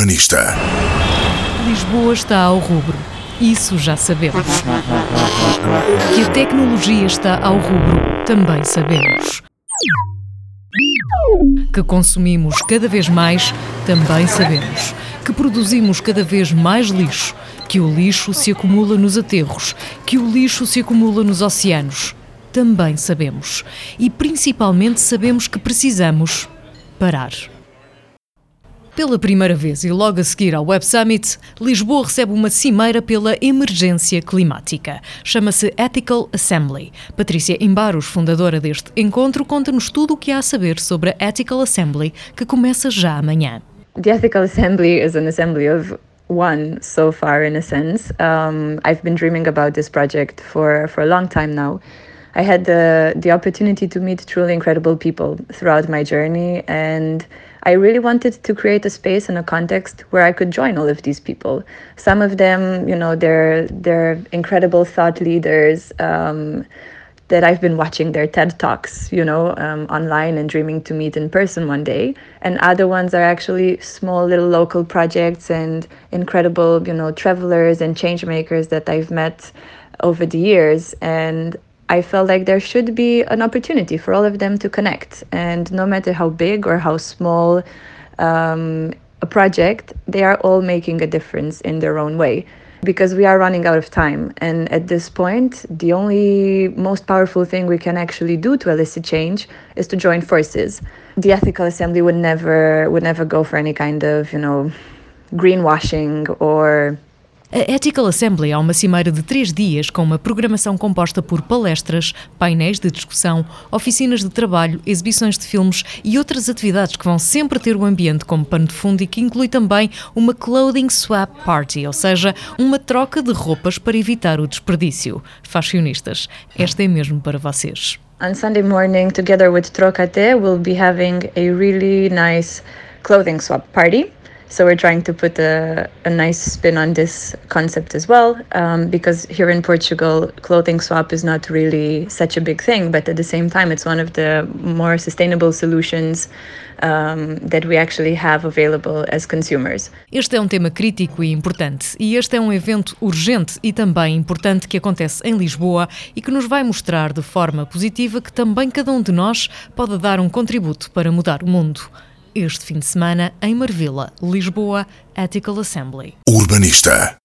Urbanista. Lisboa está ao rubro. Isso já sabemos. Que a tecnologia está ao rubro, também sabemos. Que consumimos cada vez mais, também sabemos. Que produzimos cada vez mais lixo, que o lixo se acumula nos aterros, que o lixo se acumula nos oceanos, também sabemos. E principalmente sabemos que precisamos parar. Pela primeira vez e logo a seguir ao Web Summit, Lisboa recebe uma cimeira pela emergência climática. Chama-se Ethical Assembly. Patrícia Embaros, fundadora deste encontro, conta-nos tudo o que há a saber sobre a Ethical Assembly, que começa já amanhã. The Ethical Assembly is an assembly of one so far, in a sense. Um, I've been dreaming about this project for, for a long time now. I had the, the opportunity to meet truly incredible people throughout my journey, and I really wanted to create a space and a context where I could join all of these people. Some of them, you know, they're they're incredible thought leaders. Um, that I've been watching their TED Talks, you know, um, online and dreaming to meet in person one day. And other ones are actually small little local projects and incredible, you know, travelers and change makers that I've met over the years. And I felt like there should be an opportunity for all of them to connect. And no matter how big or how small um, a project, they are all making a difference in their own way. Because we are running out of time. And at this point, the only most powerful thing we can actually do to elicit change is to join forces. The ethical assembly would never would never go for any kind of, you know, greenwashing or A Ethical Assembly é uma cimeira de três dias com uma programação composta por palestras, painéis de discussão, oficinas de trabalho, exibições de filmes e outras atividades que vão sempre ter o ambiente como pano de fundo e que inclui também uma clothing swap party, ou seja, uma troca de roupas para evitar o desperdício. Fashionistas, esta é mesmo para vocês. On Sunday morning, together with Trocate, we'll be having a really nice clothing swap party. So we're trying to put a, a nice spin on this concept as well, um, because here in Portugal, clothing swap is not really such a big thing, but at the same time, it's one of the more sustainable solutions um, that we actually have available as consumers. Este é um tema crítico e importante, e este é um evento urgente e também importante que acontece em Lisboa e que nos vai mostrar de forma positiva que também cada um de nós pode dar um contributo para mudar o mundo. Este fim de semana, em Marvila, Lisboa, Ethical Assembly. Urbanista.